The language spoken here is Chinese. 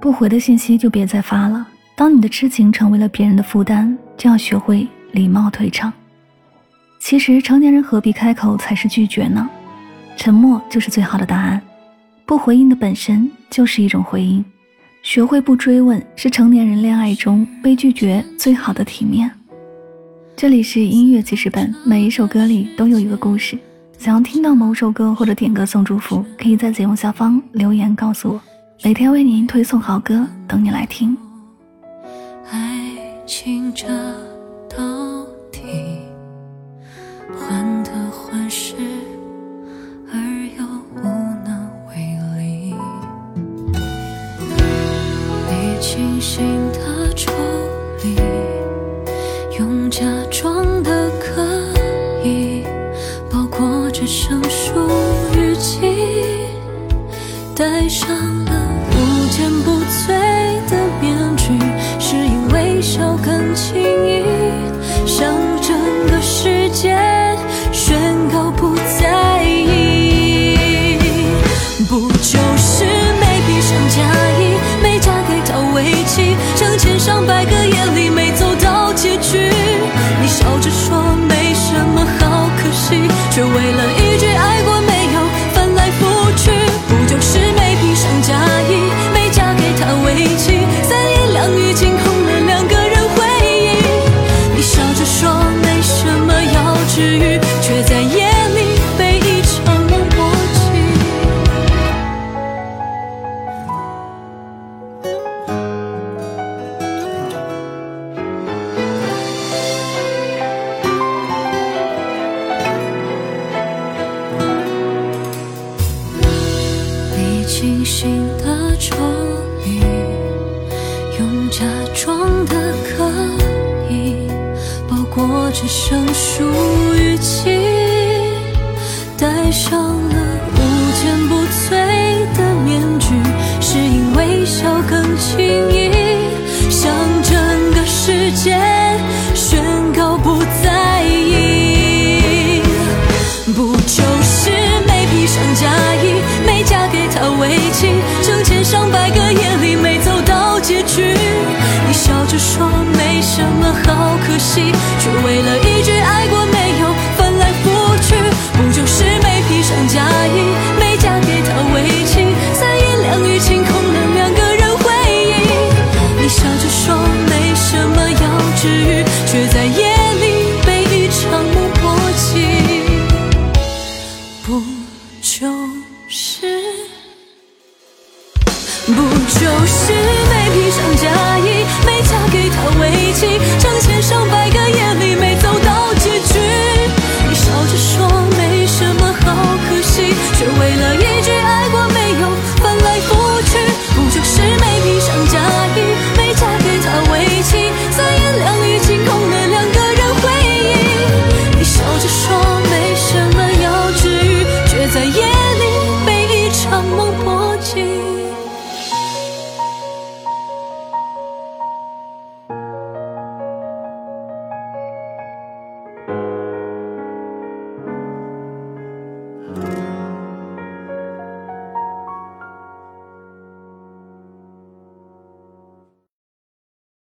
不回的信息就别再发了。当你的痴情成为了别人的负担，就要学会礼貌退场。其实成年人何必开口才是拒绝呢？沉默就是最好的答案。不回应的本身就是一种回应。学会不追问，是成年人恋爱中被拒绝最好的体面。这里是音乐记事本，每一首歌里都有一个故事。想要听到某首歌或者点歌送祝福，可以在节目下方留言告诉我，每天为您推送好歌，等你来听。爱情这到底患得患失，而又无能为力，历经心的抽离，用假装的可以。这生疏日记，带上坚不摧的面具，是因微笑更轻假装的可以包裹着生疏语气，戴上了无坚不摧的面具，是因微笑更轻易，惜，却为了一句爱过没有翻来覆去，不就是没披上嫁衣，没嫁给他为妻，三言两语清空了两个人回忆。你笑着说没什么要治愈，却在夜里被一场梦波及，不就是？不就是心。